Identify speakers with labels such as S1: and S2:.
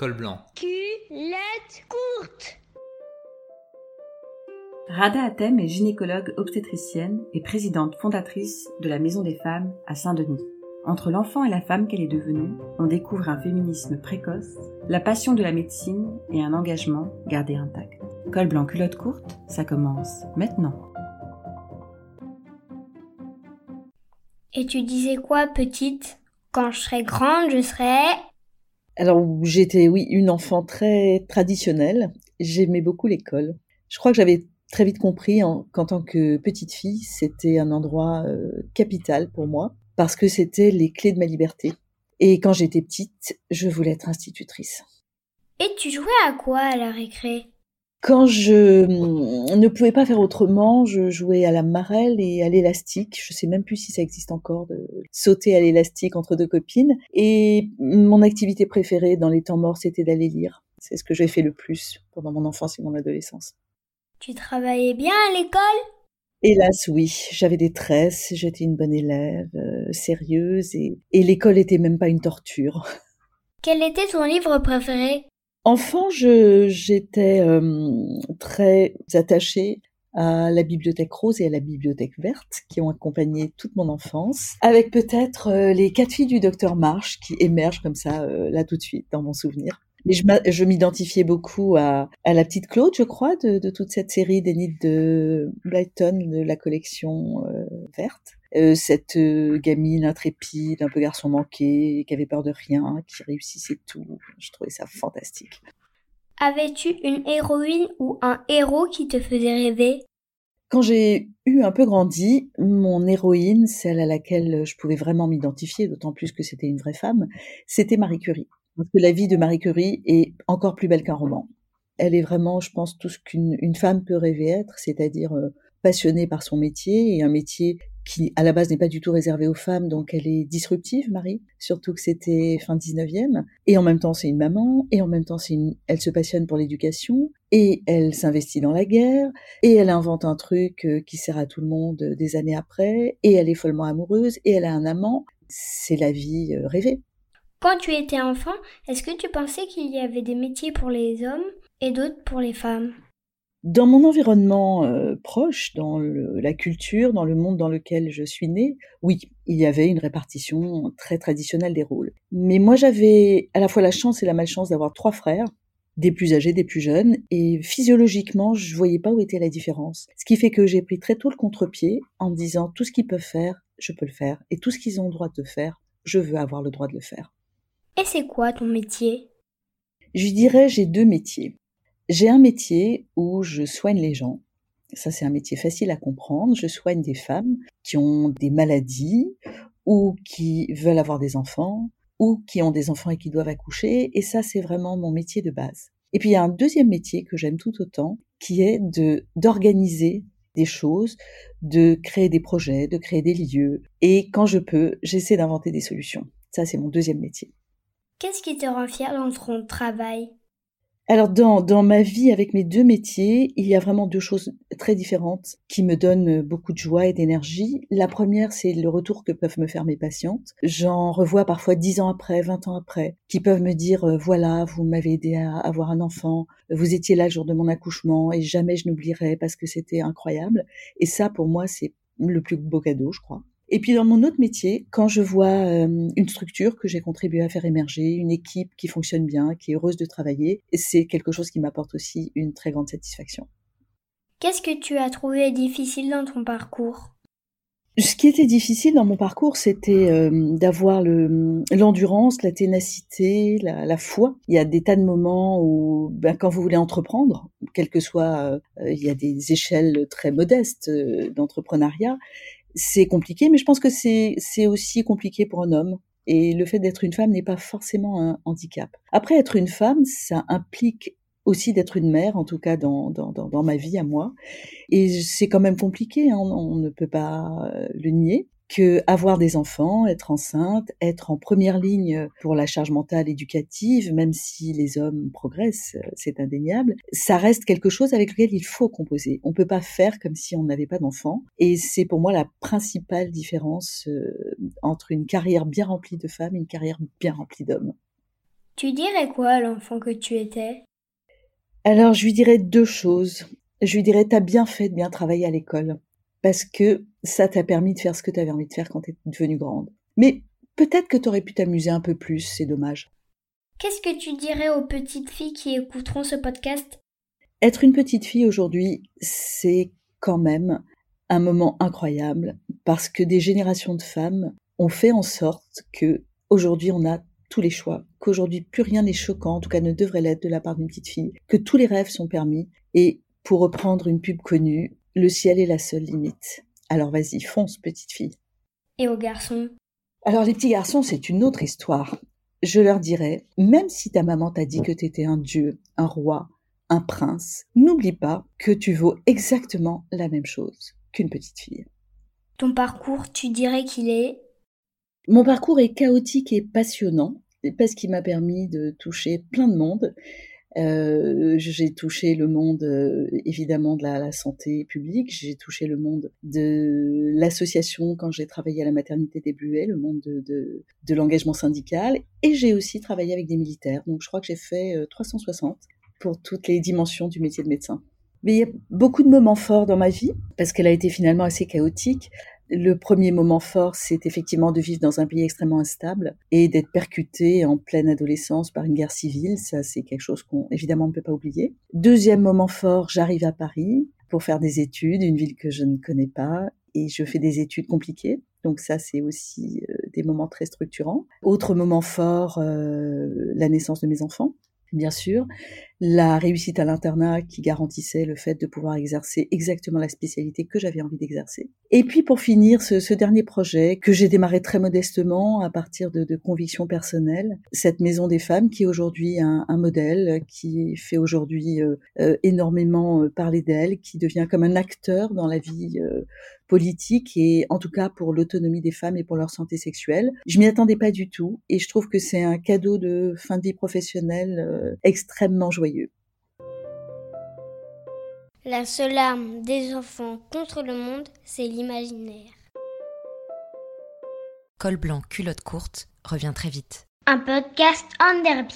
S1: Col blanc.
S2: Culotte courte.
S3: Rada Atem est gynécologue obstétricienne et présidente fondatrice de la Maison des Femmes à Saint-Denis. Entre l'enfant et la femme qu'elle est devenue, on découvre un féminisme précoce, la passion de la médecine et un engagement gardé intact. Col blanc culotte courte, ça commence maintenant.
S2: Et tu disais quoi, petite? Quand je serai grande, je serai...
S4: Alors, j'étais, oui, une enfant très traditionnelle. J'aimais beaucoup l'école. Je crois que j'avais très vite compris qu'en tant que petite fille, c'était un endroit euh, capital pour moi parce que c'était les clés de ma liberté. Et quand j'étais petite, je voulais être institutrice.
S2: Et tu jouais à quoi à la récré?
S4: Quand je ne pouvais pas faire autrement, je jouais à la marelle et à l'élastique. Je sais même plus si ça existe encore de sauter à l'élastique entre deux copines. Et mon activité préférée dans les temps morts, c'était d'aller lire. C'est ce que j'ai fait le plus pendant mon enfance et mon adolescence.
S2: Tu travaillais bien à l'école?
S4: Hélas, oui. J'avais des tresses, j'étais une bonne élève, euh, sérieuse, et, et l'école était même pas une torture.
S2: Quel était ton livre préféré?
S4: Enfant, j'étais euh, très attachée à la bibliothèque rose et à la bibliothèque verte qui ont accompagné toute mon enfance, avec peut-être euh, les quatre filles du docteur Marsh qui émergent comme ça euh, là tout de suite dans mon souvenir. Mais je m'identifiais beaucoup à, la petite Claude, je crois, de, toute cette série d'Enid de Blyton de la collection verte. Euh, cette euh, gamine intrépide, un peu garçon manqué, qui avait peur de rien, qui réussissait tout. Je trouvais ça fantastique.
S2: Avais-tu une héroïne ou un héros qui te faisait rêver?
S4: Quand j'ai eu un peu grandi, mon héroïne, celle à laquelle je pouvais vraiment m'identifier, d'autant plus que c'était une vraie femme, c'était Marie Curie. Parce que la vie de Marie Curie est encore plus belle qu'un roman. Elle est vraiment, je pense, tout ce qu'une femme peut rêver être, c'est-à-dire euh, passionnée par son métier et un métier qui à la base n'est pas du tout réservée aux femmes, donc elle est disruptive, Marie, surtout que c'était fin 19e, et en même temps c'est une maman, et en même temps c'est une... elle se passionne pour l'éducation, et elle s'investit dans la guerre, et elle invente un truc euh, qui sert à tout le monde euh, des années après, et elle est follement amoureuse, et elle a un amant, c'est la vie euh, rêvée.
S2: Quand tu étais enfant, est-ce que tu pensais qu'il y avait des métiers pour les hommes et d'autres pour les femmes?
S4: Dans mon environnement euh, proche, dans la culture, dans le monde dans lequel je suis née, oui, il y avait une répartition très traditionnelle des rôles. Mais moi, j'avais à la fois la chance et la malchance d'avoir trois frères, des plus âgés, des plus jeunes, et physiologiquement, je voyais pas où était la différence. Ce qui fait que j'ai pris très tôt le contre-pied en me disant tout ce qu'ils peuvent faire, je peux le faire, et tout ce qu'ils ont le droit de faire, je veux avoir le droit de le faire.
S2: Et c'est quoi ton métier?
S4: Je dirais j'ai deux métiers. J'ai un métier où je soigne les gens. Ça, c'est un métier facile à comprendre. Je soigne des femmes qui ont des maladies ou qui veulent avoir des enfants ou qui ont des enfants et qui doivent accoucher. Et ça, c'est vraiment mon métier de base. Et puis, il y a un deuxième métier que j'aime tout autant, qui est de, d'organiser des choses, de créer des projets, de créer des lieux. Et quand je peux, j'essaie d'inventer des solutions. Ça, c'est mon deuxième métier.
S2: Qu'est-ce qui te rend fier dans ton travail?
S4: Alors dans, dans ma vie avec mes deux métiers, il y a vraiment deux choses très différentes qui me donnent beaucoup de joie et d'énergie. La première, c'est le retour que peuvent me faire mes patientes. J'en revois parfois dix ans après, vingt ans après, qui peuvent me dire euh, voilà, vous m'avez aidé à avoir un enfant, vous étiez là le jour de mon accouchement et jamais je n'oublierai parce que c'était incroyable. Et ça, pour moi, c'est le plus beau cadeau, je crois. Et puis dans mon autre métier, quand je vois euh, une structure que j'ai contribué à faire émerger, une équipe qui fonctionne bien, qui est heureuse de travailler, c'est quelque chose qui m'apporte aussi une très grande satisfaction.
S2: Qu'est-ce que tu as trouvé difficile dans ton parcours?
S4: Ce qui était difficile dans mon parcours, c'était euh, d'avoir l'endurance, la ténacité, la, la, foi. Il y a des tas de moments où, ben, quand vous voulez entreprendre, quel que soit, euh, il y a des échelles très modestes d'entrepreneuriat, c'est compliqué, mais je pense que c'est aussi compliqué pour un homme. Et le fait d'être une femme n'est pas forcément un handicap. Après, être une femme, ça implique aussi d'être une mère, en tout cas dans, ma vie à moi. Et c'est quand même compliqué, hein, on ne peut pas le nier que avoir des enfants, être enceinte, être en première ligne pour la charge mentale éducative, même si les hommes progressent, c'est indéniable, ça reste quelque chose avec lequel il faut composer. On peut pas faire comme si on n'avait pas d'enfants. Et c'est pour moi la principale différence euh, entre une carrière bien remplie de femmes et une carrière bien remplie d'hommes.
S2: Tu dirais quoi à l'enfant que tu étais?
S4: Alors, je lui dirais deux choses. Je lui dirais, t'as bien fait de bien travailler à l'école, parce que ça t'a permis de faire ce que tu avais envie de faire quand t'es devenue grande. Mais peut-être que t'aurais pu t'amuser un peu plus, c'est dommage.
S2: Qu'est-ce que tu dirais aux petites filles qui écouteront ce podcast?
S4: Être une petite fille aujourd'hui, c'est quand même un moment incroyable parce que des générations de femmes ont fait en sorte que aujourd'hui on a tous les choix, qu'aujourd'hui plus rien n'est choquant, en tout cas ne devrait l'être de la part d'une petite fille, que tous les rêves sont permis et pour reprendre une pub connue, le ciel est la seule limite. Alors vas-y, fonce petite fille.
S2: Et aux garçons
S4: Alors les petits garçons, c'est une autre histoire je leur dirais, même si ta maman t'a dit que tu étais un dieu, un roi, un prince, n'oublie pas que tu vaux exactement la même chose qu'une petite fille.
S2: Ton parcours, tu dirais qu'il est?
S4: Mon parcours est chaotique et passionnant parce qu'il m'a permis de toucher plein de monde, euh, j'ai touché le monde euh, évidemment de la, santé publique, j'ai touché le monde de l'association quand j'ai travaillé à la maternité des Bluets, le monde de, de, de l'engagement syndical, et j'ai aussi travaillé avec des militaires. Donc je crois que j'ai fait 360 euh, pour toutes les dimensions du métier de médecin. Mais il y a beaucoup de moments forts dans ma vie, parce qu'elle a été finalement assez chaotique. Le premier moment fort, c'est effectivement de vivre dans un pays extrêmement instable et d'être percuté en pleine adolescence par une guerre civile. Ça, c'est quelque chose qu'on évidemment ne peut pas oublier. Deuxième moment fort, j'arrive à Paris pour faire des études, une ville que je ne connais pas, et je fais des études compliquées. Donc ça, c'est aussi euh, des moments très structurants. Autre moment fort, euh, la naissance de mes enfants bien sûr, la réussite à l'internat qui garantissait le fait de pouvoir exercer exactement la spécialité que j'avais envie d'exercer. Et puis pour finir, ce, dernier projet que j'ai démarré très modestement à partir de, convictions personnelles, cette maison des femmes qui est aujourd'hui un, modèle, qui fait aujourd'hui euh, euh, énormément euh, parler d'elle, qui devient comme un acteur dans la vie politique et en tout cas pour l'autonomie des femmes et pour leur santé sexuelle. Je m'y attendais pas du tout et je trouve que c'est un cadeau de fin de vie professionnelle euh, extrêmement joyeux.
S2: La seule arme des enfants contre le monde, c'est l'imaginaire.
S1: Col blanc, culotte courte revient très vite.
S2: Un podcast en derby.